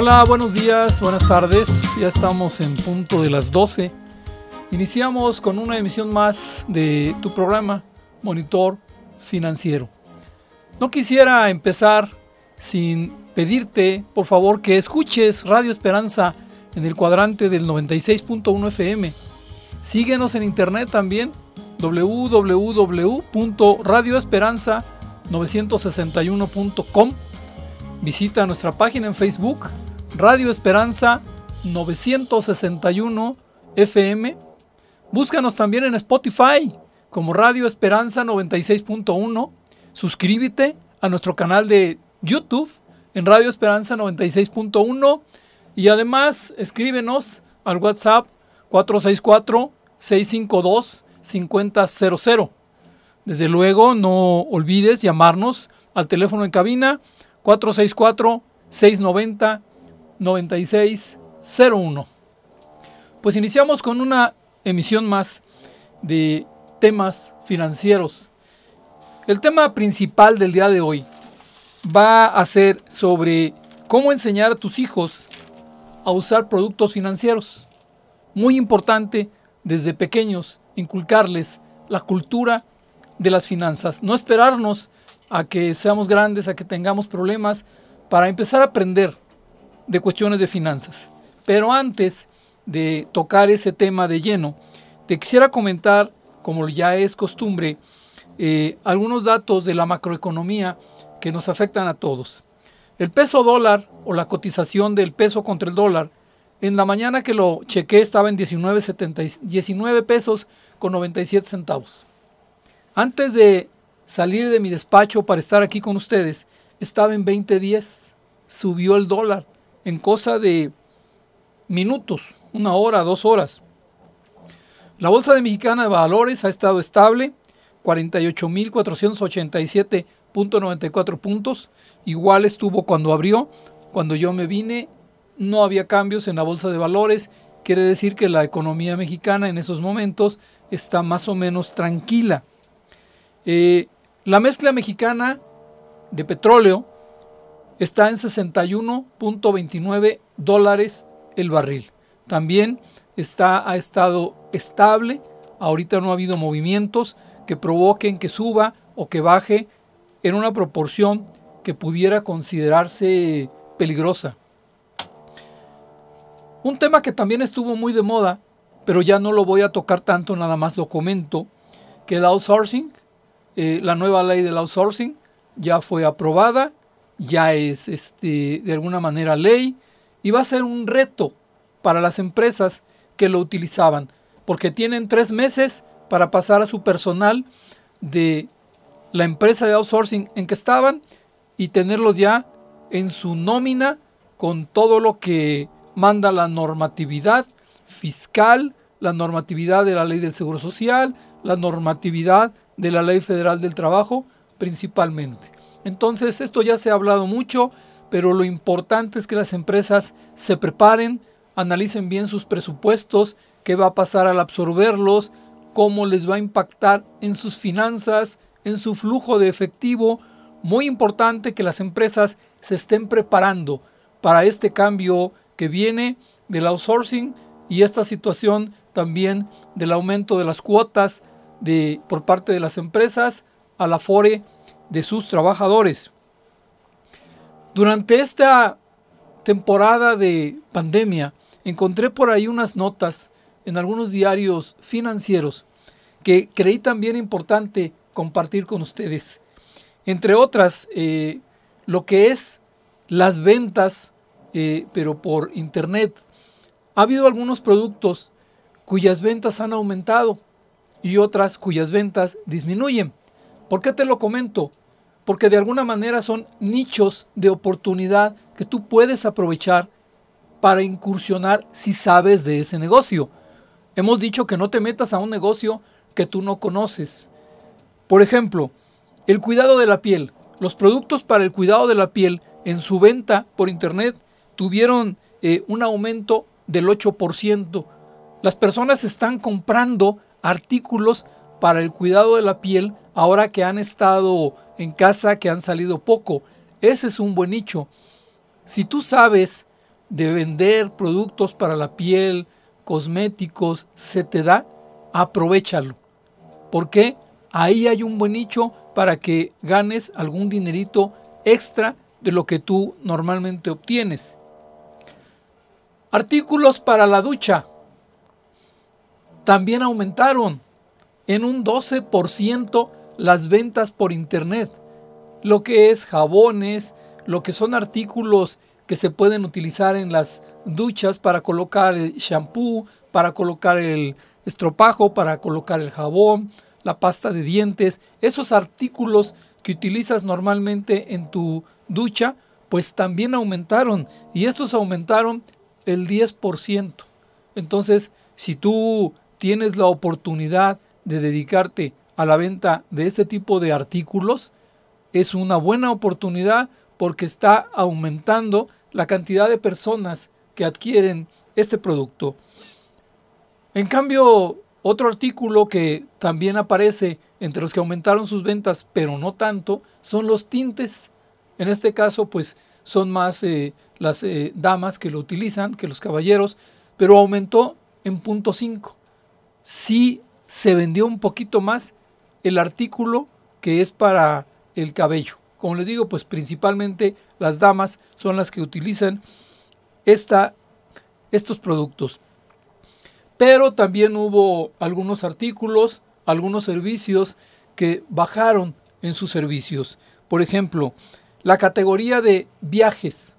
Hola, buenos días, buenas tardes. Ya estamos en punto de las 12. Iniciamos con una emisión más de tu programa Monitor Financiero. No quisiera empezar sin pedirte, por favor, que escuches Radio Esperanza en el cuadrante del 96.1 FM. Síguenos en internet también www.radioesperanza961.com. Visita nuestra página en Facebook Radio Esperanza 961 FM. Búscanos también en Spotify como Radio Esperanza 96.1. Suscríbete a nuestro canal de YouTube en Radio Esperanza 96.1 y además escríbenos al WhatsApp 464-652-5000. Desde luego no olvides llamarnos al teléfono en cabina 464-690-9601. Pues iniciamos con una emisión más de temas financieros. El tema principal del día de hoy va a ser sobre cómo enseñar a tus hijos a usar productos financieros. Muy importante desde pequeños inculcarles la cultura de las finanzas. No esperarnos a que seamos grandes, a que tengamos problemas para empezar a aprender de cuestiones de finanzas. Pero antes de tocar ese tema de lleno, te quisiera comentar, como ya es costumbre, eh, algunos datos de la macroeconomía que nos afectan a todos. El peso dólar o la cotización del peso contra el dólar, en la mañana que lo chequé estaba en 19, 19 pesos con 97 centavos. Antes de salir de mi despacho para estar aquí con ustedes, estaba en 20.10. Subió el dólar en cosa de minutos, una hora, dos horas. La Bolsa de Mexicana de Valores ha estado estable, 48.487.94 puntos. Igual estuvo cuando abrió. Cuando yo me vine, no había cambios en la Bolsa de Valores. Quiere decir que la economía mexicana en esos momentos está más o menos tranquila. Eh, la mezcla mexicana de petróleo está en 61.29 dólares el barril. También está, ha estado estable. Ahorita no ha habido movimientos que provoquen que suba o que baje en una proporción que pudiera considerarse peligrosa. Un tema que también estuvo muy de moda, pero ya no lo voy a tocar tanto, nada más lo comento, que el outsourcing eh, la nueva ley del outsourcing ya fue aprobada, ya es este, de alguna manera ley y va a ser un reto para las empresas que lo utilizaban, porque tienen tres meses para pasar a su personal de la empresa de outsourcing en que estaban y tenerlos ya en su nómina con todo lo que manda la normatividad fiscal, la normatividad de la ley del Seguro Social, la normatividad de la Ley Federal del Trabajo principalmente. Entonces, esto ya se ha hablado mucho, pero lo importante es que las empresas se preparen, analicen bien sus presupuestos, qué va a pasar al absorberlos, cómo les va a impactar en sus finanzas, en su flujo de efectivo. Muy importante que las empresas se estén preparando para este cambio que viene del outsourcing y esta situación también del aumento de las cuotas de, por parte de las empresas a la FORE de sus trabajadores. Durante esta temporada de pandemia encontré por ahí unas notas en algunos diarios financieros que creí también importante compartir con ustedes. Entre otras, eh, lo que es las ventas, eh, pero por internet. Ha habido algunos productos cuyas ventas han aumentado y otras cuyas ventas disminuyen. ¿Por qué te lo comento? Porque de alguna manera son nichos de oportunidad que tú puedes aprovechar para incursionar si sabes de ese negocio. Hemos dicho que no te metas a un negocio que tú no conoces. Por ejemplo, el cuidado de la piel. Los productos para el cuidado de la piel en su venta por internet tuvieron eh, un aumento del 8%. Las personas están comprando artículos para el cuidado de la piel ahora que han estado en casa, que han salido poco. Ese es un buen nicho. Si tú sabes de vender productos para la piel, cosméticos, se te da, aprovechalo. Porque ahí hay un buen nicho para que ganes algún dinerito extra de lo que tú normalmente obtienes. Artículos para la ducha también aumentaron en un 12% las ventas por internet. Lo que es jabones, lo que son artículos que se pueden utilizar en las duchas para colocar el shampoo, para colocar el estropajo, para colocar el jabón, la pasta de dientes, esos artículos que utilizas normalmente en tu ducha, pues también aumentaron y estos aumentaron el 10%. Entonces, si tú tienes la oportunidad de dedicarte a la venta de este tipo de artículos, es una buena oportunidad porque está aumentando la cantidad de personas que adquieren este producto. En cambio, otro artículo que también aparece entre los que aumentaron sus ventas, pero no tanto, son los tintes. En este caso, pues son más eh, las eh, damas que lo utilizan que los caballeros, pero aumentó en punto 5. Sí se vendió un poquito más el artículo que es para el cabello. Como les digo, pues principalmente las damas son las que utilizan esta, estos productos. Pero también hubo algunos artículos, algunos servicios que bajaron en sus servicios. Por ejemplo, la categoría de viajes.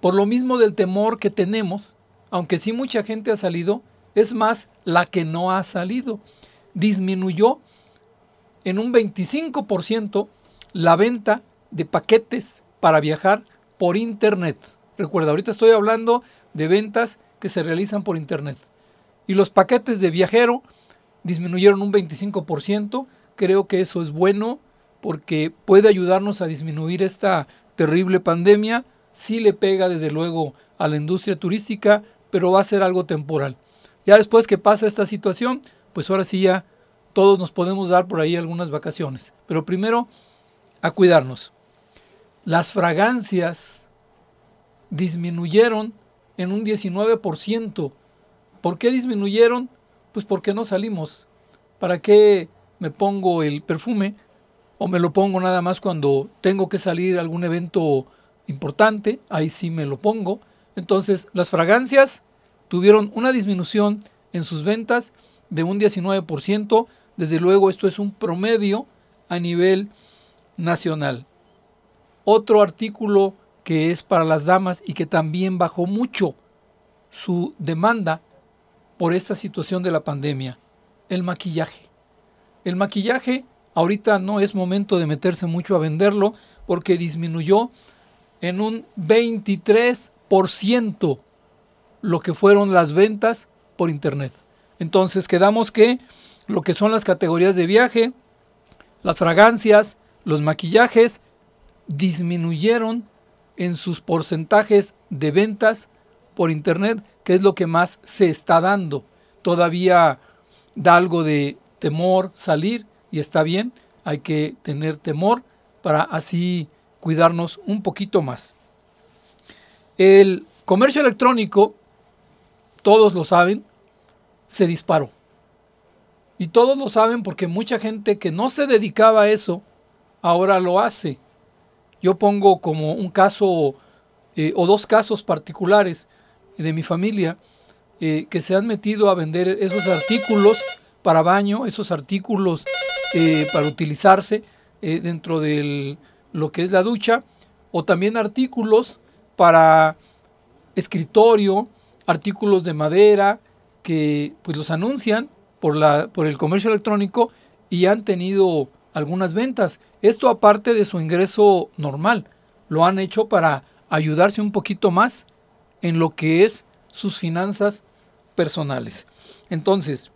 Por lo mismo del temor que tenemos, aunque sí mucha gente ha salido, es más la que no ha salido. Disminuyó en un 25% la venta de paquetes para viajar por Internet. Recuerda, ahorita estoy hablando de ventas que se realizan por Internet. Y los paquetes de viajero disminuyeron un 25%. Creo que eso es bueno porque puede ayudarnos a disminuir esta terrible pandemia. Sí le pega desde luego a la industria turística, pero va a ser algo temporal. Ya después que pasa esta situación, pues ahora sí ya todos nos podemos dar por ahí algunas vacaciones. Pero primero, a cuidarnos. Las fragancias disminuyeron en un 19%. ¿Por qué disminuyeron? Pues porque no salimos. ¿Para qué me pongo el perfume? O me lo pongo nada más cuando tengo que salir a algún evento importante, ahí sí me lo pongo. Entonces, las fragancias tuvieron una disminución en sus ventas de un 19%. Desde luego, esto es un promedio a nivel nacional. Otro artículo que es para las damas y que también bajó mucho su demanda por esta situación de la pandemia, el maquillaje. El maquillaje ahorita no es momento de meterse mucho a venderlo porque disminuyó en un 23% lo que fueron las ventas por internet. Entonces quedamos que lo que son las categorías de viaje, las fragancias, los maquillajes disminuyeron en sus porcentajes de ventas por internet, que es lo que más se está dando. Todavía da algo de temor salir y está bien, hay que tener temor para así cuidarnos un poquito más. El comercio electrónico, todos lo saben, se disparó. Y todos lo saben porque mucha gente que no se dedicaba a eso, ahora lo hace. Yo pongo como un caso eh, o dos casos particulares de mi familia eh, que se han metido a vender esos artículos para baño, esos artículos eh, para utilizarse dentro de lo que es la ducha, o también artículos para escritorio, artículos de madera, que pues los anuncian por, la, por el comercio electrónico y han tenido algunas ventas. Esto aparte de su ingreso normal, lo han hecho para ayudarse un poquito más en lo que es sus finanzas personales. Entonces,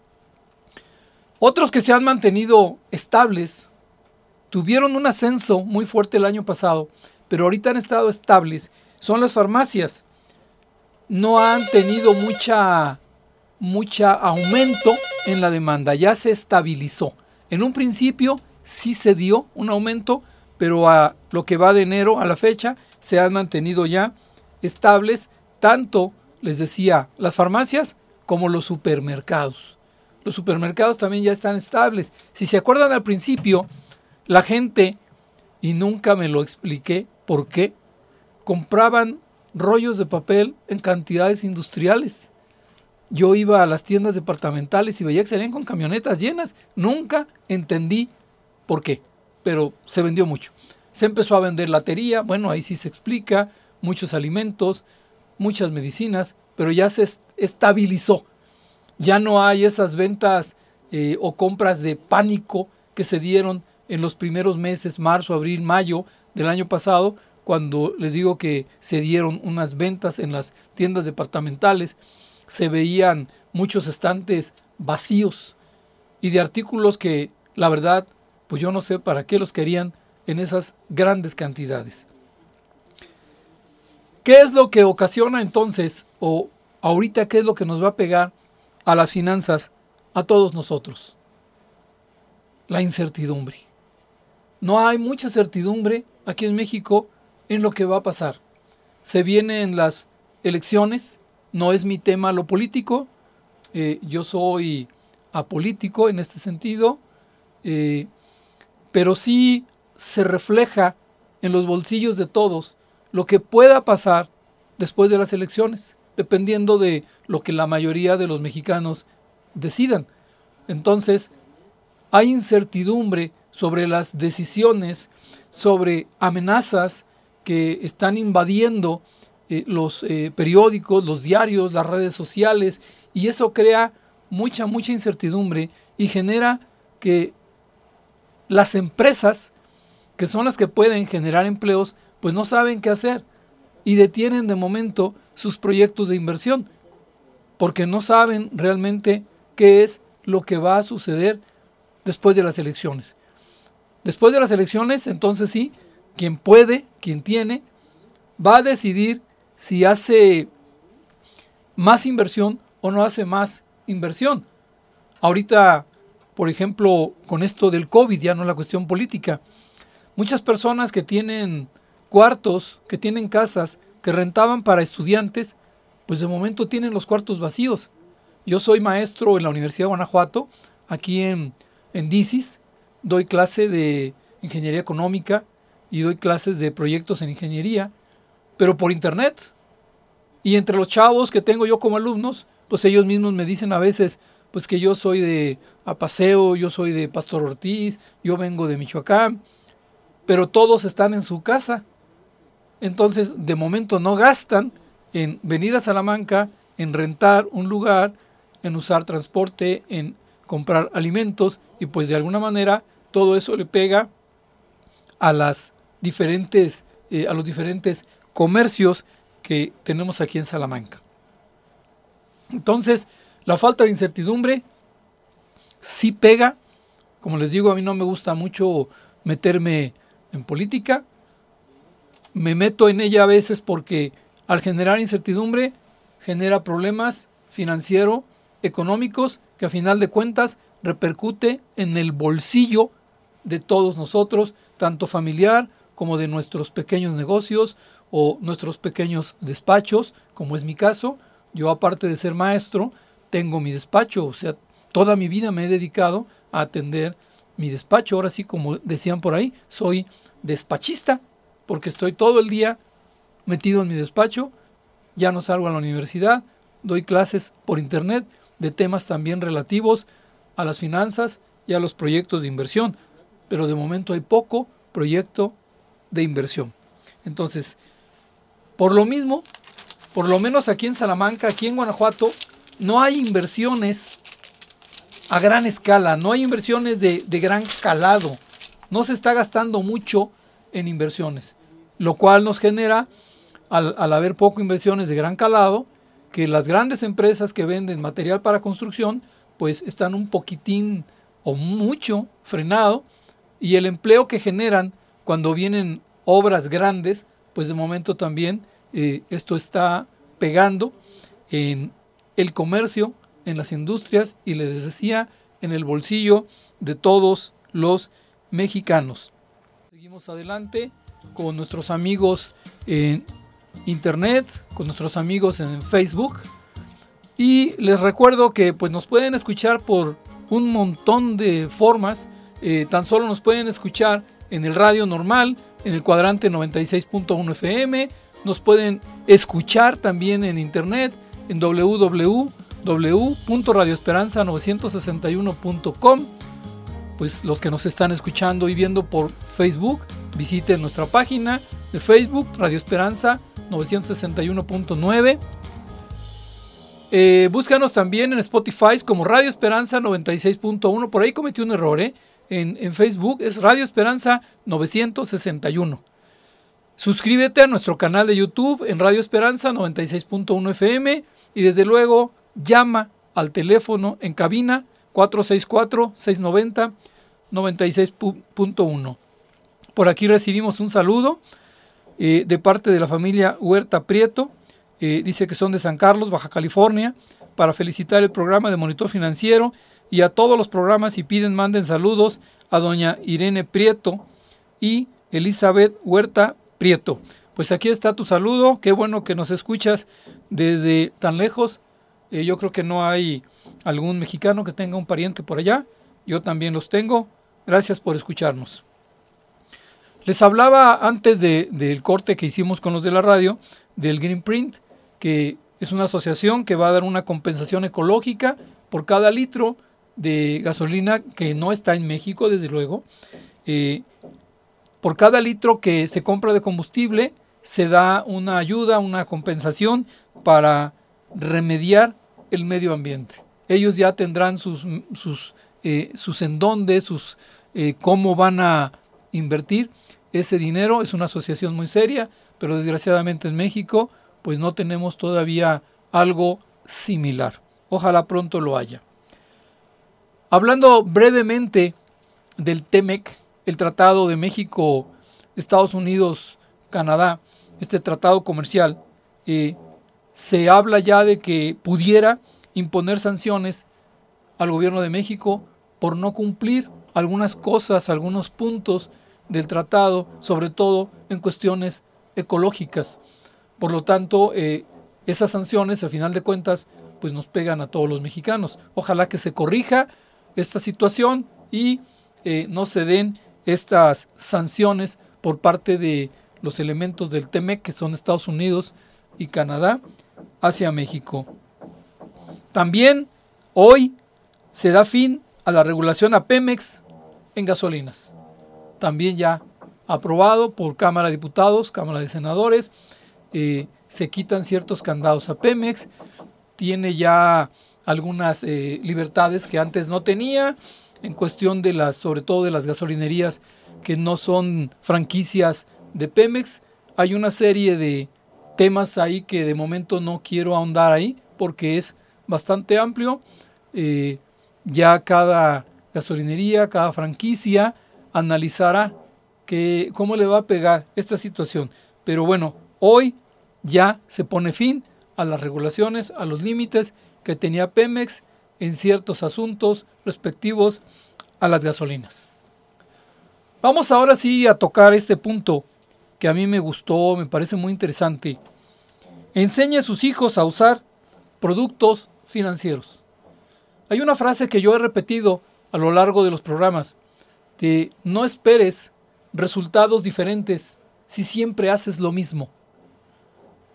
otros que se han mantenido estables, tuvieron un ascenso muy fuerte el año pasado, pero ahorita han estado estables, son las farmacias. No han tenido mucha mucha aumento en la demanda, ya se estabilizó. En un principio sí se dio un aumento, pero a lo que va de enero a la fecha se han mantenido ya estables tanto, les decía, las farmacias como los supermercados. Los supermercados también ya están estables. Si se acuerdan al principio, la gente, y nunca me lo expliqué por qué, compraban rollos de papel en cantidades industriales. Yo iba a las tiendas departamentales y veía que salían con camionetas llenas. Nunca entendí por qué, pero se vendió mucho. Se empezó a vender latería, bueno, ahí sí se explica, muchos alimentos, muchas medicinas, pero ya se estabilizó. Ya no hay esas ventas eh, o compras de pánico que se dieron en los primeros meses, marzo, abril, mayo del año pasado, cuando les digo que se dieron unas ventas en las tiendas departamentales, se veían muchos estantes vacíos y de artículos que la verdad, pues yo no sé para qué los querían en esas grandes cantidades. ¿Qué es lo que ocasiona entonces, o ahorita qué es lo que nos va a pegar a las finanzas, a todos nosotros? La incertidumbre. No hay mucha certidumbre aquí en México en lo que va a pasar. Se vienen las elecciones, no es mi tema lo político, eh, yo soy apolítico en este sentido, eh, pero sí se refleja en los bolsillos de todos lo que pueda pasar después de las elecciones, dependiendo de lo que la mayoría de los mexicanos decidan. Entonces, hay incertidumbre sobre las decisiones, sobre amenazas que están invadiendo eh, los eh, periódicos, los diarios, las redes sociales, y eso crea mucha, mucha incertidumbre y genera que las empresas, que son las que pueden generar empleos, pues no saben qué hacer y detienen de momento sus proyectos de inversión, porque no saben realmente qué es lo que va a suceder después de las elecciones. Después de las elecciones, entonces sí, quien puede, quien tiene, va a decidir si hace más inversión o no hace más inversión. Ahorita, por ejemplo, con esto del COVID, ya no es la cuestión política, muchas personas que tienen cuartos, que tienen casas, que rentaban para estudiantes, pues de momento tienen los cuartos vacíos. Yo soy maestro en la Universidad de Guanajuato, aquí en, en DICIS, doy clase de ingeniería económica y doy clases de proyectos en ingeniería, pero por internet. Y entre los chavos que tengo yo como alumnos, pues ellos mismos me dicen a veces, pues que yo soy de Apaseo, yo soy de Pastor Ortiz, yo vengo de Michoacán, pero todos están en su casa. Entonces, de momento no gastan en venir a Salamanca, en rentar un lugar, en usar transporte, en comprar alimentos y pues de alguna manera todo eso le pega a las diferentes eh, a los diferentes comercios que tenemos aquí en Salamanca. Entonces, la falta de incertidumbre sí pega. Como les digo, a mí no me gusta mucho meterme en política. Me meto en ella a veces porque al generar incertidumbre genera problemas financieros, económicos que a final de cuentas repercute en el bolsillo de todos nosotros, tanto familiar como de nuestros pequeños negocios o nuestros pequeños despachos, como es mi caso. Yo aparte de ser maestro, tengo mi despacho, o sea, toda mi vida me he dedicado a atender mi despacho. Ahora sí, como decían por ahí, soy despachista, porque estoy todo el día metido en mi despacho, ya no salgo a la universidad, doy clases por internet, de temas también relativos a las finanzas y a los proyectos de inversión. Pero de momento hay poco proyecto de inversión. Entonces, por lo mismo, por lo menos aquí en Salamanca, aquí en Guanajuato, no hay inversiones a gran escala, no hay inversiones de, gran calado. No se está gastando mucho en inversiones, lo cual nos genera, al, al haber poco inversiones de gran calado, que las grandes empresas que venden material para construcción pues están un poquitín o mucho frenado y el empleo que generan cuando vienen obras grandes pues de momento también eh, esto está pegando en el comercio, en las industrias y les decía en el bolsillo de todos los mexicanos. Seguimos adelante con nuestros amigos en internet, con nuestros amigos en Facebook. Y les recuerdo que pues, nos pueden escuchar por un montón de formas. Eh, tan solo nos pueden escuchar en el radio normal, en el cuadrante 96.1 FM. Nos pueden escuchar también en internet en www.radioesperanza961.com. Pues los que nos están escuchando y viendo por Facebook, visiten nuestra página de Facebook, Radio Esperanza 961.9. Eh, búscanos también en Spotify como Radio Esperanza 96.1. Por ahí cometí un error, ¿eh? En, Facebook es Radio Esperanza 961. Suscríbete a nuestro canal de YouTube en Radio Esperanza 96.1 FM y desde luego llama al teléfono en cabina 464-690-96.1. Por aquí recibimos un saludo eh, de parte de la familia Huerta Prieto. Eh, dice que son de San Carlos, Baja California, para felicitar el programa de Monitor Financiero y a todos los programas y piden manden saludos a doña Irene Prieto y Elizabeth Huerta Prieto. Pues aquí está tu saludo, qué bueno que nos escuchas desde tan lejos. Eh, yo creo que no hay algún mexicano que tenga un pariente por allá. Yo también los tengo. Gracias por escucharnos. Les hablaba antes del corte que hicimos con los de la radio del Green Print, que es una asociación que va a dar una compensación ecológica por cada litro de gasolina que no está en México, desde luego. Eh, por cada litro que se compra de combustible se da una ayuda, una compensación para remediar el medio ambiente. Ellos ya tendrán sus, sus, eh, sus en dónde, sus eh, cómo van a invertir ese dinero. Es una asociación muy seria, pero desgraciadamente en México pues no tenemos todavía algo similar. Ojalá pronto lo haya. Hablando brevemente del TEMEC, el Tratado de México, Estados Unidos, Canadá, este tratado comercial, eh, se habla ya de que pudiera imponer sanciones al gobierno de México por no cumplir algunas cosas, algunos puntos del tratado, sobre todo en cuestiones ecológicas. Por lo tanto, eh, esas sanciones, al final de cuentas, pues nos pegan a todos los mexicanos. Ojalá que se corrija esta situación y eh, no se den estas sanciones por parte de los elementos del TEMEC, que son Estados Unidos y Canadá, hacia México. También hoy se da fin a la regulación a Pemex en gasolinas. También ya aprobado por Cámara de Diputados, Cámara de Senadores. Eh, se quitan ciertos candados a Pemex. Tiene ya algunas eh, libertades que antes no tenía en cuestión de las, sobre todo de las gasolinerías que no son franquicias de Pemex. Hay una serie de temas ahí que de momento no quiero ahondar ahí porque es bastante amplio. Eh, ya cada gasolinería, cada franquicia analizará que, cómo le va a pegar esta situación. Pero bueno, hoy ya se pone fin a las regulaciones, a los límites que tenía Pemex en ciertos asuntos respectivos a las gasolinas. Vamos ahora sí a tocar este punto que a mí me gustó, me parece muy interesante. Enseñe a sus hijos a usar productos financieros. Hay una frase que yo he repetido a lo largo de los programas, de no esperes resultados diferentes si siempre haces lo mismo.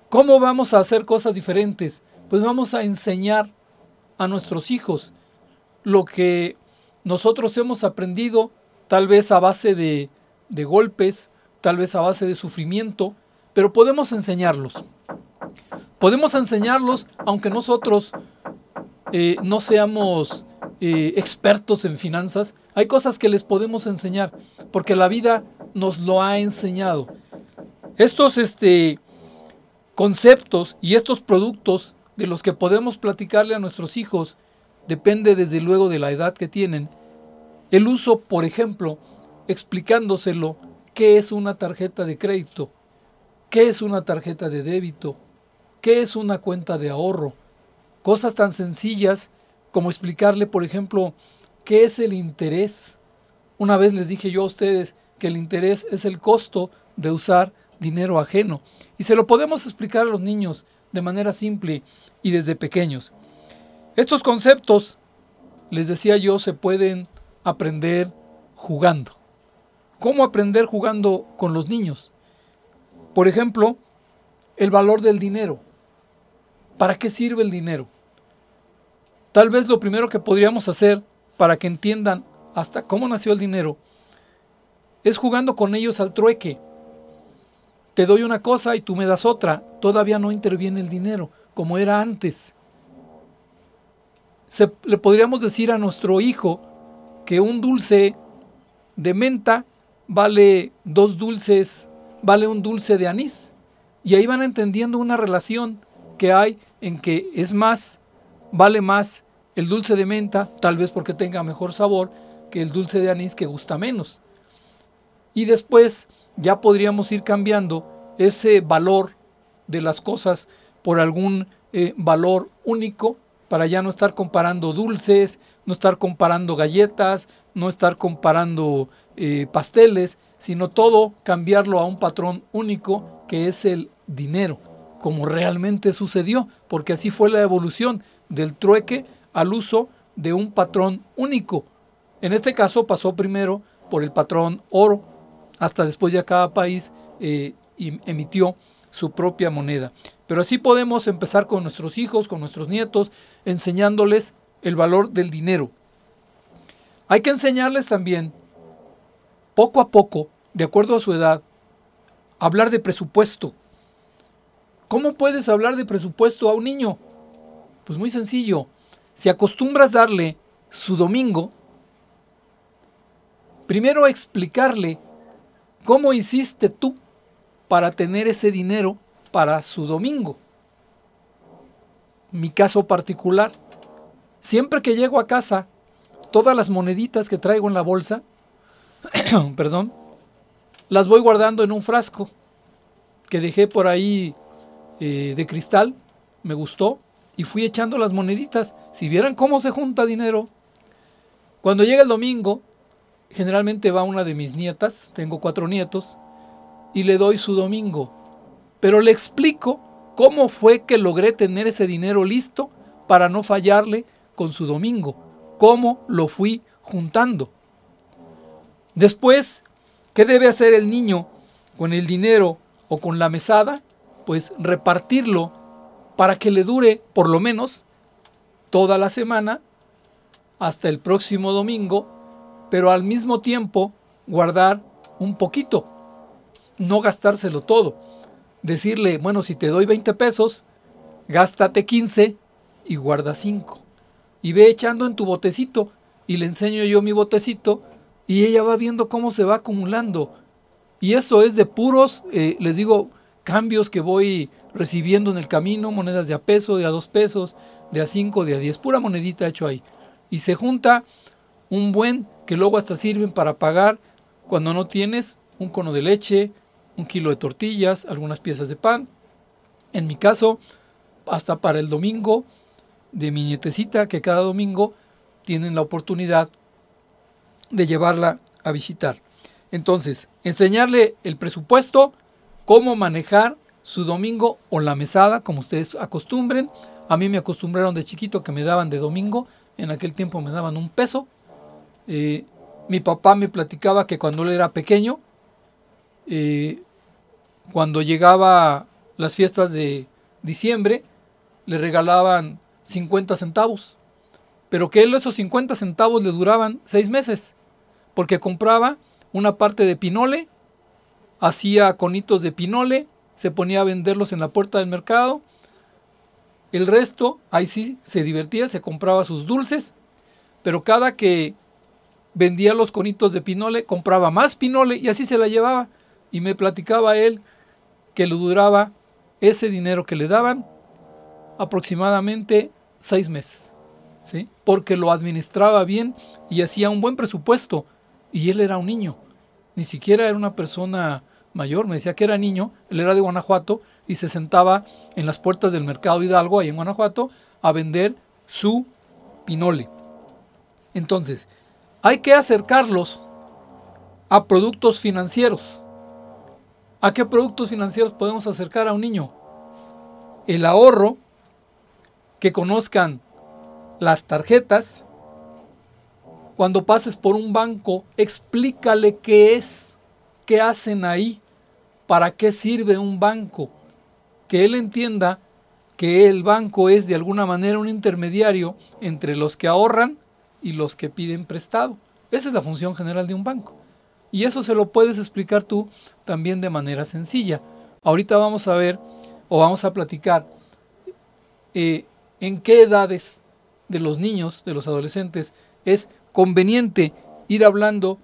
¿Cómo vamos a hacer cosas diferentes? Pues vamos a enseñar a nuestros hijos lo que nosotros hemos aprendido, tal vez a base de, golpes, tal vez a base de sufrimiento, pero podemos enseñarlos. Podemos enseñarlos aunque nosotros eh, no seamos eh, expertos en finanzas. Hay cosas que les podemos enseñar porque la vida nos lo ha enseñado. Estos este, conceptos y estos productos de los que podemos platicarle a nuestros hijos depende desde luego de la edad que tienen. El uso, por ejemplo, explicándoselo qué es una tarjeta de crédito, qué es una tarjeta de débito, qué es una cuenta de ahorro. Cosas tan sencillas como explicarle, por ejemplo, qué es el interés. Una vez les dije yo a ustedes que el interés es el costo de usar dinero ajeno. Y se lo podemos explicar a los niños de manera simple y desde pequeños. Estos conceptos, les decía yo, se pueden aprender jugando. ¿Cómo aprender jugando con los niños? Por ejemplo, el valor del dinero. ¿Para qué sirve el dinero? Tal vez lo primero que podríamos hacer para que entiendan hasta cómo nació el dinero es jugando con ellos al trueque. Te doy una cosa y tú me das otra. Todavía no interviene el dinero, como era antes. Se, le podríamos decir a nuestro hijo que un dulce de menta vale dos dulces, vale un dulce de anís. Y ahí van entendiendo una relación que hay en que es más, vale más el dulce de menta, tal vez porque tenga mejor sabor, que el dulce de anís que gusta menos. Y después ya podríamos ir cambiando ese valor de las cosas por algún eh, valor único para ya no estar comparando dulces, no estar comparando galletas, no estar comparando eh, pasteles, sino todo cambiarlo a un patrón único que es el dinero, como realmente sucedió, porque así fue la evolución del trueque al uso de un patrón único. En este caso pasó primero por el patrón oro, hasta después ya cada país eh, emitió su propia moneda. Pero así podemos empezar con nuestros hijos, con nuestros nietos, enseñándoles el valor del dinero. Hay que enseñarles también, poco a poco, de acuerdo a su edad, hablar de presupuesto. ¿Cómo puedes hablar de presupuesto a un niño? Pues muy sencillo. Si acostumbras darle su domingo, primero explicarle cómo hiciste tú para tener ese dinero para su domingo. Mi caso particular, siempre que llego a casa todas las moneditas que traigo en la bolsa, perdón, las voy guardando en un frasco que dejé por ahí eh, de cristal, me gustó, y fui echando las moneditas. Si vieran cómo se junta dinero. Cuando llega el domingo, generalmente va una de mis nietas, tengo cuatro nietos, y le doy su domingo. Pero le explico cómo fue que logré tener ese dinero listo para no fallarle con su domingo cómo lo fui juntando. Después, ¿qué debe hacer el niño con el dinero o con la mesada? Pues repartirlo para que le dure por lo menos toda la semana hasta el próximo domingo, pero al mismo tiempo guardar un poquito, no gastárselo todo. Decirle, bueno, si te doy 20 pesos, gástate 15 y guarda 5 y ve echando en tu botecito y le enseño yo mi botecito y ella va viendo cómo se va acumulando. Y eso es de puros, eh, les digo, cambios que voy recibiendo en el camino, monedas de a peso, de a dos pesos, de a cinco, de a diez, pura monedita hecho ahí. Y se junta un buen que luego hasta sirven para pagar cuando no tienes un cono de leche, un kilo de tortillas, algunas piezas de pan. En mi caso, hasta para el domingo de mi nietecita que cada domingo tienen la oportunidad de llevarla a visitar. Entonces, enseñarle el presupuesto, cómo manejar su domingo o la mesada, como ustedes acostumbren. A mí me acostumbraron de chiquito que me daban de domingo, en aquel tiempo me daban un peso. Eh, mi papá me platicaba que cuando él era pequeño, eh, cuando llegaba las fiestas de diciembre, le regalaban 50 centavos. Pero que él esos 50 centavos le duraban seis meses. Porque compraba una parte de pinole, hacía conitos de pinole, se ponía a venderlos en la puerta del mercado. El resto, ahí sí, se divertía, se compraba sus dulces. Pero cada que vendía los conitos de pinole, compraba más pinole y así se la llevaba. Y me platicaba él que le duraba ese dinero que le daban aproximadamente seis meses, ¿sí? porque lo administraba bien y hacía un buen presupuesto. Y él era un niño, ni siquiera era una persona mayor, me decía que era niño, él era de Guanajuato y se sentaba en las puertas del mercado Hidalgo, ahí en Guanajuato, a vender su pinole. Entonces, hay que acercarlos a productos financieros. ¿A qué productos financieros podemos acercar a un niño? El ahorro, que conozcan las tarjetas. Cuando pases por un banco, explícale qué es, qué hacen ahí, para qué sirve un banco. Que él entienda que el banco es de alguna manera un intermediario entre los que ahorran y los que piden prestado. Esa es la función general de un banco. Y eso se lo puedes explicar tú también de manera sencilla. Ahorita vamos a ver o vamos a platicar eh, en qué edades de los niños, de los adolescentes, es conveniente ir hablando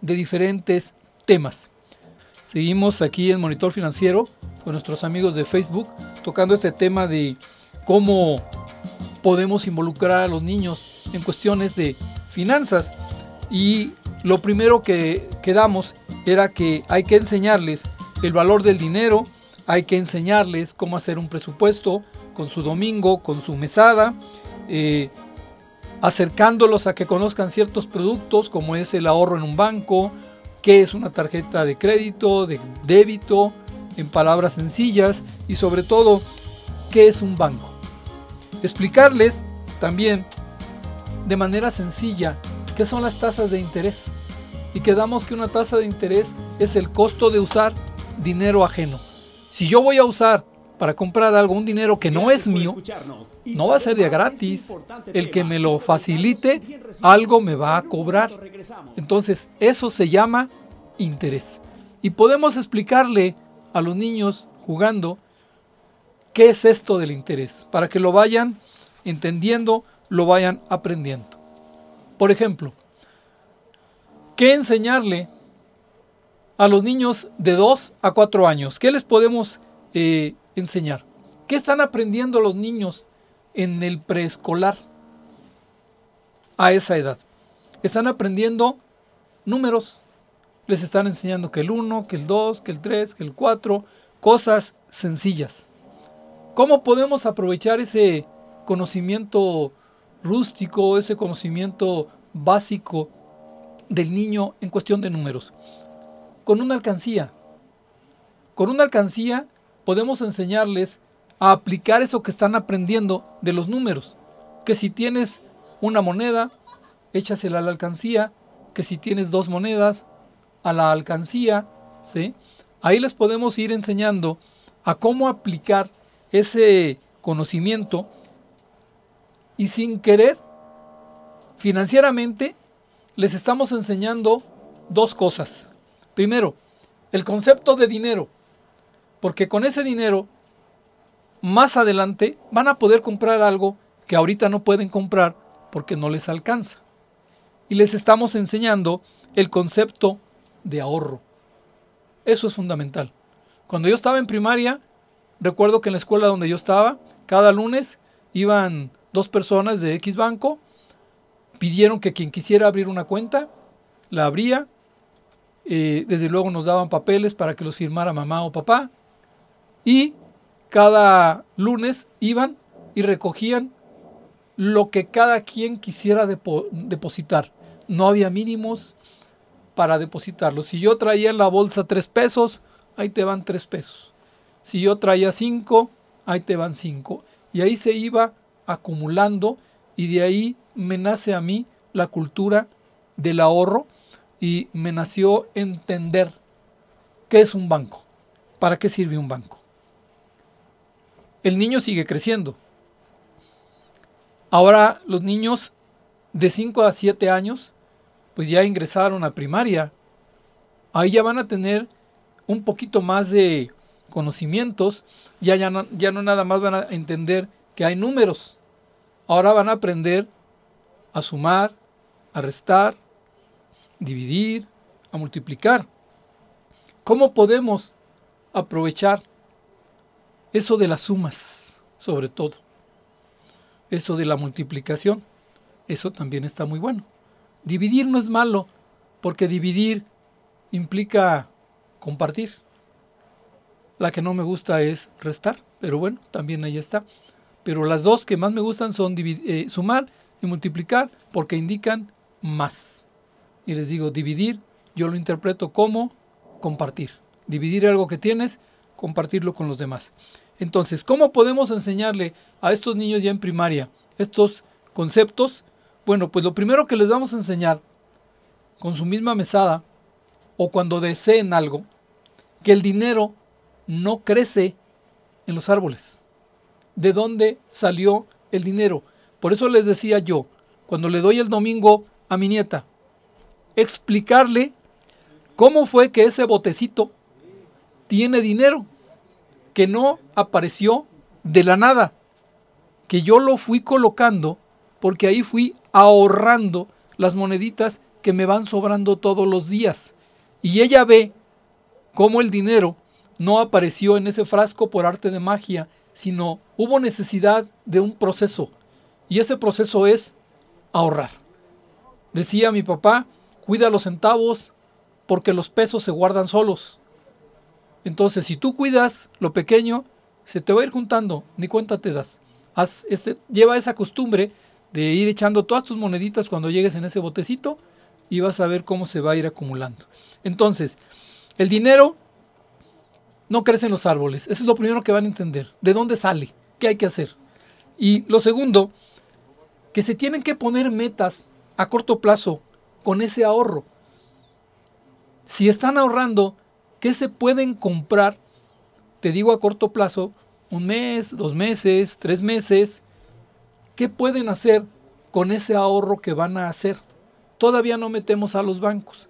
de diferentes temas. Seguimos aquí en Monitor Financiero con nuestros amigos de Facebook tocando este tema de cómo podemos involucrar a los niños en cuestiones de finanzas. Y lo primero que quedamos era que hay que enseñarles el valor del dinero, hay que enseñarles cómo hacer un presupuesto con su domingo, con su mesada, eh, acercándolos a que conozcan ciertos productos como es el ahorro en un banco, qué es una tarjeta de crédito, de débito, en palabras sencillas y sobre todo qué es un banco. Explicarles también de manera sencilla qué son las tasas de interés y quedamos que una tasa de interés es el costo de usar dinero ajeno. Si yo voy a usar para comprar algo, un dinero que no es mío, no va a ser de gratis. El que me lo facilite, algo me va a cobrar. Entonces, eso se llama interés. Y podemos explicarle a los niños jugando qué es esto del interés, para que lo vayan entendiendo, lo vayan aprendiendo. Por ejemplo, ¿qué enseñarle a los niños de 2 a 4 años? ¿Qué les podemos eh, enseñar? ¿Qué están aprendiendo los niños en el preescolar a esa edad? Están aprendiendo números. Les están enseñando que el 1, que el 2, que el 3, que el 4, cosas sencillas. ¿Cómo podemos aprovechar ese conocimiento rústico, ese conocimiento básico del niño en cuestión de números? Con una alcancía. Con una alcancía podemos enseñarles a aplicar eso que están aprendiendo de los números. Que si tienes una moneda, échasela a la alcancía. Que si tienes dos monedas, a la alcancía. ¿sí? Ahí les podemos ir enseñando a cómo aplicar ese conocimiento y sin querer, financieramente, les estamos enseñando dos cosas. Primero, el concepto de dinero porque con ese dinero, más adelante, van a poder comprar algo que ahorita no pueden comprar porque no les alcanza. Y les estamos enseñando el concepto de ahorro. Eso es fundamental. Cuando yo estaba en primaria, recuerdo que en la escuela donde yo estaba, cada lunes iban dos personas de X banco, pidieron que quien quisiera abrir una cuenta, la abría, eh, desde luego nos daban papeles para que los firmara mamá o papá, y cada lunes iban y recogían lo que cada quien quisiera depositar. No había mínimos para depositarlo. Si yo traía en la bolsa tres pesos, ahí te van tres pesos. Si yo traía cinco, ahí te van cinco. Y ahí se iba acumulando y de ahí me nace a mí la cultura del ahorro y me nació entender qué es un banco, para qué sirve un banco el niño sigue creciendo. Ahora los niños de 5 a 7 años, pues ya ingresaron a primaria. Ahí ya van a tener un poquito más de conocimientos, ya, ya, ya no nada más van a entender que hay números. Ahora van a aprender a sumar, a restar, dividir, a multiplicar. ¿Cómo podemos aprovechar eso de las sumas, sobre todo. Eso de la multiplicación, eso también está muy bueno. Dividir no es malo, porque dividir implica compartir. La que no me gusta es restar, pero bueno, también ahí está. Pero las dos que más me gustan son eh, sumar y multiplicar porque indican más. Y les digo, dividir yo lo interpreto como compartir. Dividir algo que tienes, compartirlo con los demás. Entonces, ¿cómo podemos enseñarle a estos niños ya en primaria estos conceptos? Bueno, pues lo primero que les vamos a enseñar con su misma mesada o cuando deseen algo, que el dinero no crece en los árboles. ¿De dónde salió el dinero? Por eso les decía yo, cuando le doy el domingo a mi nieta, explicarle cómo fue que ese botecito tiene dinero, que no apareció de la nada, que yo lo fui colocando porque ahí fui ahorrando las moneditas que me van sobrando todos los días. Y ella ve cómo el dinero no apareció en ese frasco por arte de magia, sino hubo necesidad de un proceso. Y ese proceso es ahorrar. Decía mi papá, cuida los centavos porque los pesos se guardan solos. Entonces, si tú cuidas lo pequeño, se te va a ir juntando, ni cuenta te das. Lleva esa costumbre de ir echando todas tus moneditas cuando llegues en ese botecito y vas a ver cómo se va a ir acumulando. Entonces, el dinero no crece en los árboles. Eso es lo primero que van a entender. ¿De dónde sale? ¿Qué hay que hacer? Y lo segundo, que se tienen que poner metas a corto plazo con ese ahorro. Si están ahorrando, ¿qué se pueden comprar? Te digo a corto plazo, un mes, dos meses, tres meses. ¿Qué pueden hacer con ese ahorro que van a hacer? Todavía no metemos a los bancos.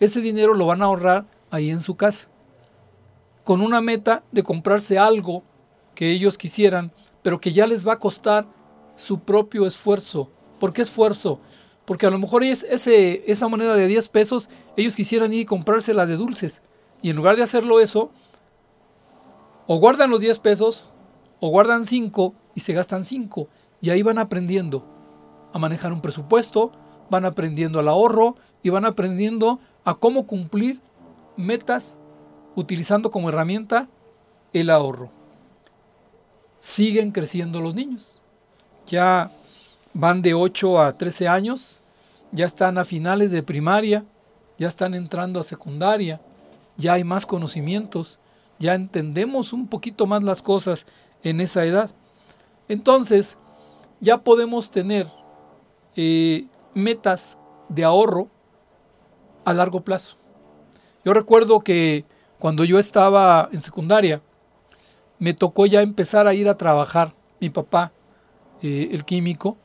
Ese dinero lo van a ahorrar ahí en su casa. Con una meta de comprarse algo que ellos quisieran, pero que ya les va a costar su propio esfuerzo. ¿Por qué esfuerzo? Porque a lo mejor es ese, esa moneda de 10 pesos, ellos quisieran ir y comprársela de dulces. Y en lugar de hacerlo eso, o guardan los 10 pesos, o guardan 5 y se gastan 5. Y ahí van aprendiendo a manejar un presupuesto, van aprendiendo al ahorro y van aprendiendo a cómo cumplir metas utilizando como herramienta el ahorro. Siguen creciendo los niños. Ya van de 8 a 13 años, ya están a finales de primaria, ya están entrando a secundaria, ya hay más conocimientos, ya entendemos un poquito más las cosas en esa edad. Entonces, ya podemos tener eh, metas de ahorro a largo plazo. Yo recuerdo que cuando yo estaba en secundaria, me tocó ya empezar a ir a trabajar. Mi papá, eh, el químico,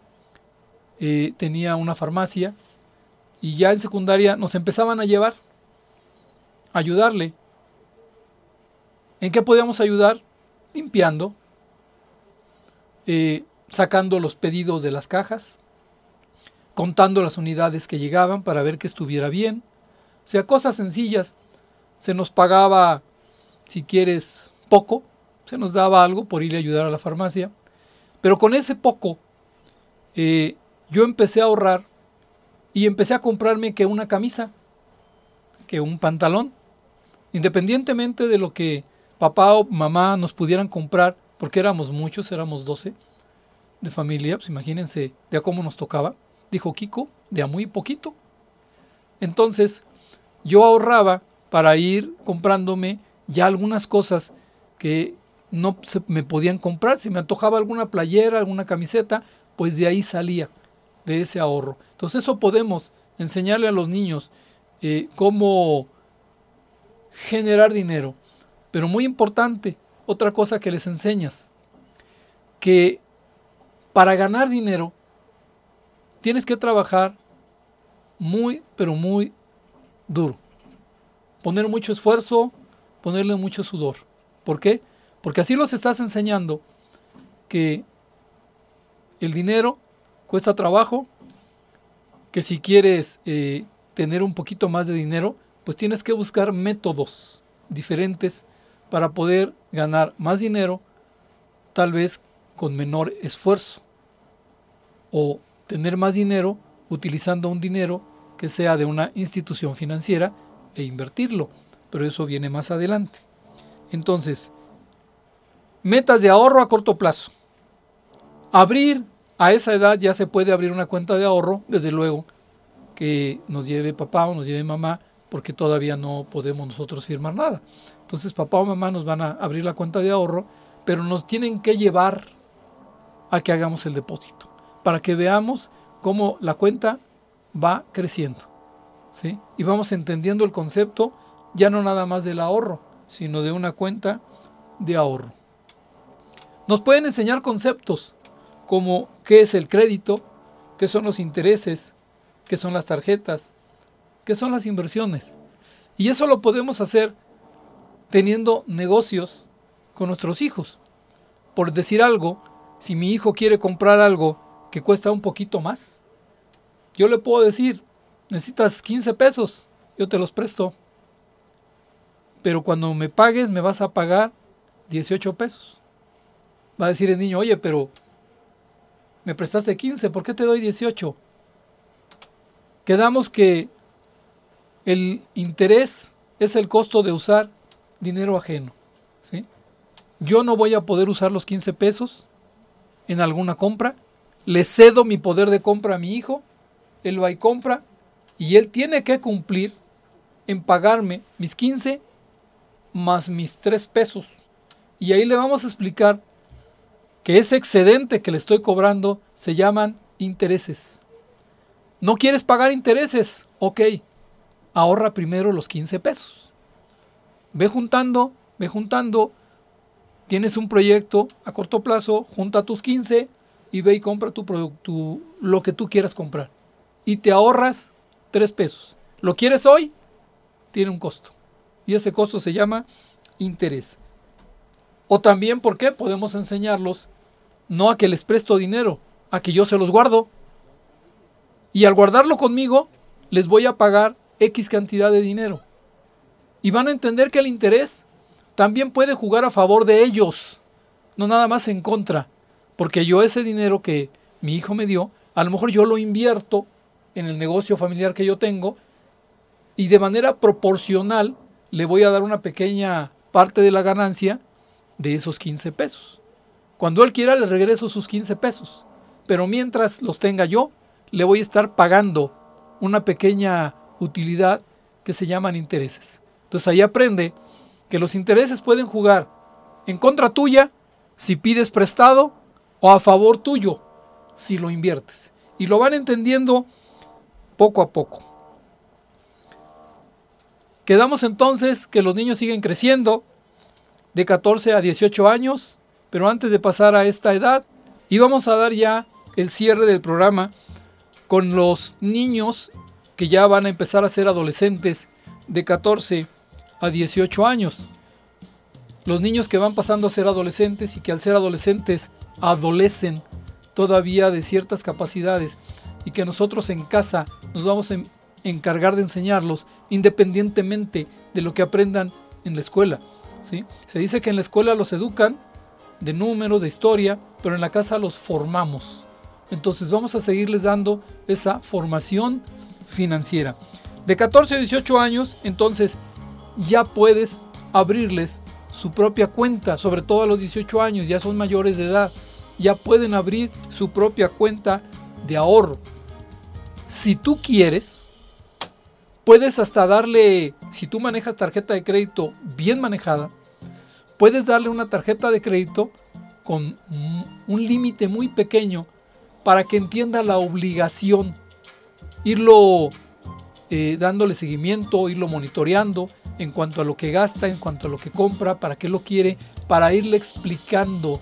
eh, tenía una farmacia y ya en secundaria nos empezaban a llevar, a ayudarle. ¿En qué podíamos ayudar? Limpiando, eh, sacando los pedidos de las cajas, contando las unidades que llegaban para ver que estuviera bien. O sea, cosas sencillas. Se nos pagaba, si quieres, poco, se nos daba algo por ir a ayudar a la farmacia. Pero con ese poco eh, yo empecé a ahorrar y empecé a comprarme que una camisa, que un pantalón, independientemente de lo que papá o mamá nos pudieran comprar, porque éramos muchos, éramos 12 de familia, pues imagínense de a cómo nos tocaba, dijo Kiko, de a muy poquito. Entonces, yo ahorraba para ir comprándome ya algunas cosas que no me podían comprar. Si me antojaba alguna playera, alguna camiseta, pues de ahí salía de ese ahorro. Entonces eso podemos enseñarle a los niños eh, cómo generar dinero. Pero muy importante, otra cosa que les enseñas, que para ganar dinero tienes que trabajar muy, pero muy duro. Poner mucho esfuerzo, ponerle mucho sudor. ¿Por qué? Porque así los estás enseñando que el dinero cuesta trabajo, que si quieres eh, tener un poquito más de dinero, pues tienes que buscar métodos diferentes para poder ganar más dinero, tal vez con menor esfuerzo, o tener más dinero utilizando un dinero que sea de una institución financiera e invertirlo, pero eso viene más adelante. Entonces, metas de ahorro a corto plazo. Abrir a esa edad ya se puede abrir una cuenta de ahorro, desde luego, que nos lleve papá o nos lleve mamá porque todavía no podemos nosotros firmar nada. Entonces papá o mamá nos van a abrir la cuenta de ahorro, pero nos tienen que llevar a que hagamos el depósito, para que veamos cómo la cuenta va creciendo. ¿Sí? Y vamos entendiendo el concepto ya no nada más del ahorro, sino de una cuenta de ahorro. Nos pueden enseñar conceptos como qué es el crédito, qué son los intereses, qué son las tarjetas, qué son las inversiones. Y eso lo podemos hacer teniendo negocios con nuestros hijos. Por decir algo, si mi hijo quiere comprar algo que cuesta un poquito más, yo le puedo decir, necesitas 15 pesos, yo te los presto. Pero cuando me pagues me vas a pagar 18 pesos. Va a decir el niño, oye, pero me prestaste 15, ¿por qué te doy 18? Quedamos que el interés es el costo de usar dinero ajeno. ¿sí? Yo no voy a poder usar los 15 pesos en alguna compra. Le cedo mi poder de compra a mi hijo. Él va y compra. Y él tiene que cumplir en pagarme mis 15 más mis 3 pesos. Y ahí le vamos a explicar que ese excedente que le estoy cobrando se llaman intereses. ¿No quieres pagar intereses? Ok, ahorra primero los 15 pesos. Ve juntando, ve juntando. Tienes un proyecto a corto plazo, junta tus 15 y ve y compra tu producto, lo que tú quieras comprar. Y te ahorras 3 pesos. ¿Lo quieres hoy? Tiene un costo. Y ese costo se llama interés. O también, ¿por qué? Podemos enseñarlos no a que les presto dinero, a que yo se los guardo. Y al guardarlo conmigo, les voy a pagar X cantidad de dinero. Y van a entender que el interés también puede jugar a favor de ellos, no nada más en contra. Porque yo ese dinero que mi hijo me dio, a lo mejor yo lo invierto en el negocio familiar que yo tengo y de manera proporcional le voy a dar una pequeña parte de la ganancia de esos 15 pesos. Cuando él quiera le regreso sus 15 pesos. Pero mientras los tenga yo, le voy a estar pagando una pequeña utilidad que se llaman intereses. Entonces ahí aprende que los intereses pueden jugar en contra tuya si pides prestado o a favor tuyo si lo inviertes. Y lo van entendiendo poco a poco. Quedamos entonces que los niños siguen creciendo de 14 a 18 años, pero antes de pasar a esta edad, íbamos a dar ya el cierre del programa con los niños que ya van a empezar a ser adolescentes de 14 a 18 años. Los niños que van pasando a ser adolescentes y que al ser adolescentes adolecen todavía de ciertas capacidades y que nosotros en casa nos vamos a encargar de enseñarlos independientemente de lo que aprendan en la escuela. ¿sí? Se dice que en la escuela los educan de números, de historia, pero en la casa los formamos. Entonces vamos a seguirles dando esa formación financiera. De 14 a 18 años, entonces ya puedes abrirles su propia cuenta, sobre todo a los 18 años, ya son mayores de edad, ya pueden abrir su propia cuenta de ahorro. Si tú quieres, puedes hasta darle, si tú manejas tarjeta de crédito bien manejada, puedes darle una tarjeta de crédito con un límite muy pequeño para que entienda la obligación irlo eh, dándole seguimiento, irlo monitoreando en cuanto a lo que gasta, en cuanto a lo que compra, para qué lo quiere, para irle explicando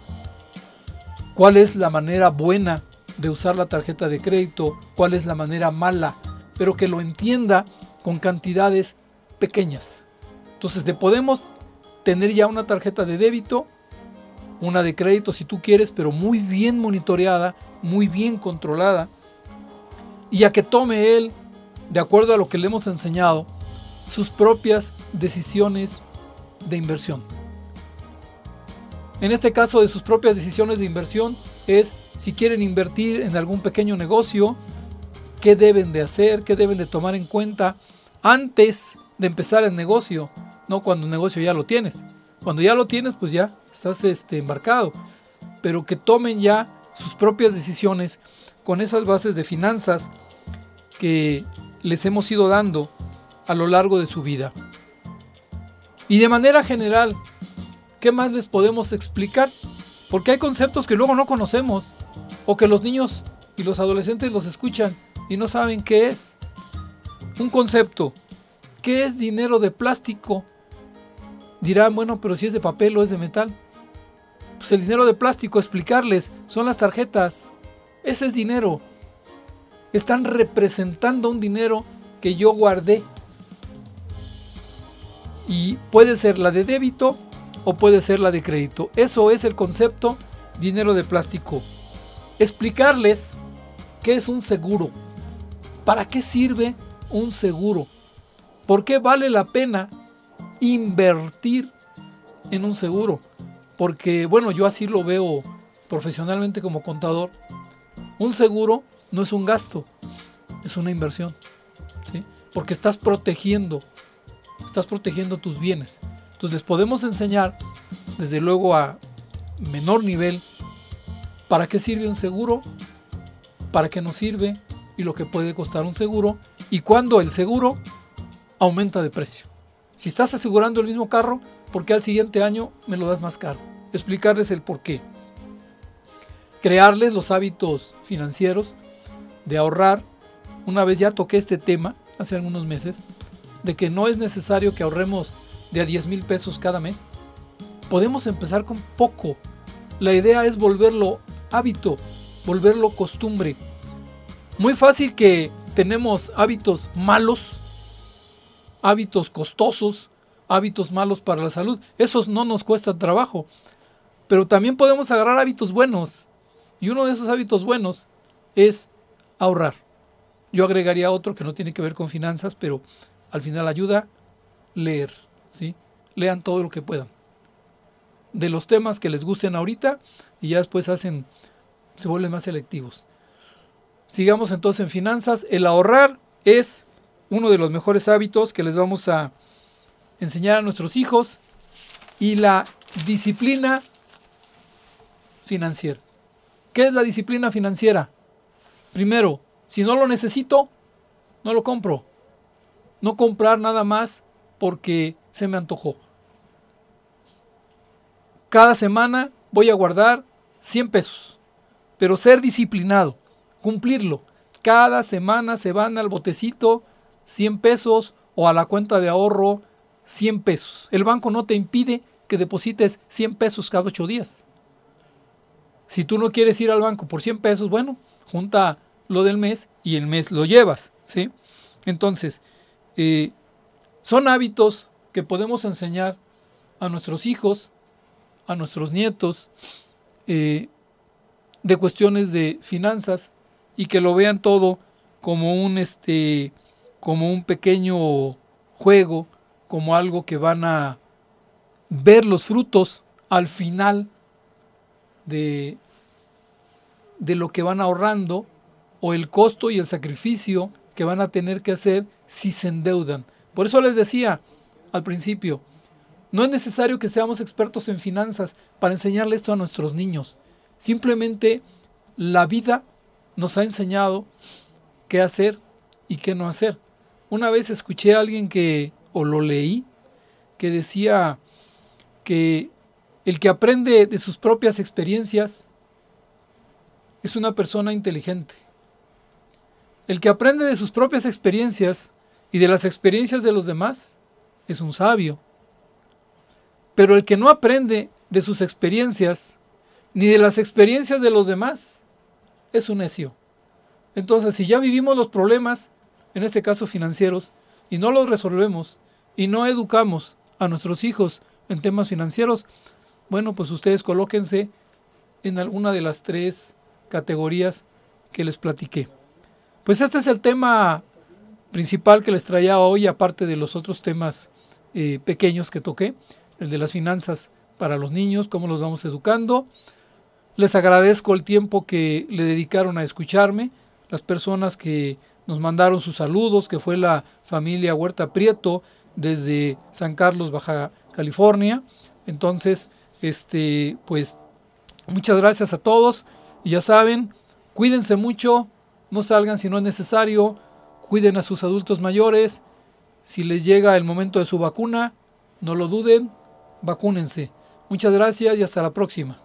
cuál es la manera buena de usar la tarjeta de crédito, cuál es la manera mala, pero que lo entienda con cantidades pequeñas. Entonces, te podemos tener ya una tarjeta de débito, una de crédito si tú quieres, pero muy bien monitoreada, muy bien controlada, y a que tome él, de acuerdo a lo que le hemos enseñado, sus propias decisiones de inversión. En este caso de sus propias decisiones de inversión es si quieren invertir en algún pequeño negocio, qué deben de hacer, qué deben de tomar en cuenta antes de empezar el negocio, no cuando el negocio ya lo tienes. Cuando ya lo tienes, pues ya estás este, embarcado. Pero que tomen ya sus propias decisiones con esas bases de finanzas que les hemos ido dando a lo largo de su vida. Y de manera general, ¿qué más les podemos explicar? Porque hay conceptos que luego no conocemos o que los niños y los adolescentes los escuchan y no saben qué es. Un concepto, ¿qué es dinero de plástico? Dirán, bueno, pero si es de papel o es de metal. Pues el dinero de plástico, explicarles, son las tarjetas. Ese es dinero. Están representando un dinero que yo guardé. Y puede ser la de débito o puede ser la de crédito. Eso es el concepto dinero de plástico. Explicarles qué es un seguro. ¿Para qué sirve un seguro? ¿Por qué vale la pena invertir en un seguro? Porque, bueno, yo así lo veo profesionalmente como contador. Un seguro no es un gasto, es una inversión. ¿sí? Porque estás protegiendo, estás protegiendo tus bienes. Entonces les podemos enseñar, desde luego a menor nivel, para qué sirve un seguro, para qué nos sirve y lo que puede costar un seguro y cuándo el seguro aumenta de precio. Si estás asegurando el mismo carro, ¿por qué al siguiente año me lo das más caro? Explicarles el por qué. Crearles los hábitos financieros de ahorrar. Una vez ya toqué este tema hace algunos meses, de que no es necesario que ahorremos de a 10 mil pesos cada mes. Podemos empezar con poco. La idea es volverlo hábito, volverlo costumbre. Muy fácil que tenemos hábitos malos, hábitos costosos, hábitos malos para la salud. Esos no nos cuesta trabajo. Pero también podemos agarrar hábitos buenos. Y uno de esos hábitos buenos es ahorrar. Yo agregaría otro que no tiene que ver con finanzas, pero al final ayuda leer, ¿sí? Lean todo lo que puedan. De los temas que les gusten ahorita y ya después hacen se vuelven más selectivos. Sigamos entonces en finanzas. El ahorrar es uno de los mejores hábitos que les vamos a enseñar a nuestros hijos y la disciplina financiera. ¿Qué es la disciplina financiera? Primero, si no lo necesito, no lo compro. No comprar nada más porque se me antojó. Cada semana voy a guardar 100 pesos, pero ser disciplinado, cumplirlo. Cada semana se van al botecito 100 pesos o a la cuenta de ahorro 100 pesos. El banco no te impide que deposites 100 pesos cada 8 días. Si tú no quieres ir al banco por 100 pesos, bueno, junta lo del mes y el mes lo llevas, ¿sí? Entonces, eh, son hábitos que podemos enseñar a nuestros hijos, a nuestros nietos, eh, de cuestiones de finanzas y que lo vean todo como un este como un pequeño juego, como algo que van a ver los frutos al final de, de lo que van ahorrando o el costo y el sacrificio que van a tener que hacer si se endeudan. Por eso les decía al principio, no es necesario que seamos expertos en finanzas para enseñarle esto a nuestros niños. Simplemente la vida nos ha enseñado qué hacer y qué no hacer. Una vez escuché a alguien que, o lo leí, que decía que el que aprende de sus propias experiencias es una persona inteligente. El que aprende de sus propias experiencias y de las experiencias de los demás es un sabio. Pero el que no aprende de sus experiencias ni de las experiencias de los demás es un necio. Entonces, si ya vivimos los problemas, en este caso financieros, y no los resolvemos, y no educamos a nuestros hijos en temas financieros, bueno, pues ustedes colóquense en alguna de las tres categorías que les platiqué. Pues este es el tema principal que les traía hoy, aparte de los otros temas eh, pequeños que toqué, el de las finanzas para los niños, cómo los vamos educando. Les agradezco el tiempo que le dedicaron a escucharme, las personas que nos mandaron sus saludos, que fue la familia Huerta Prieto desde San Carlos, Baja California. Entonces, este, pues muchas gracias a todos y ya saben, cuídense mucho, no salgan si no es necesario, cuiden a sus adultos mayores Si les llega el momento de su vacuna, no lo duden, vacúnense. Muchas gracias y hasta la próxima.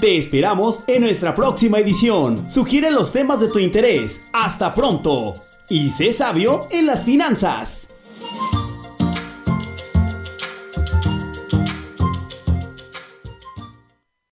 Te esperamos en nuestra próxima edición. Sugiere los temas de tu interés. Hasta pronto. Y sé sabio en las finanzas.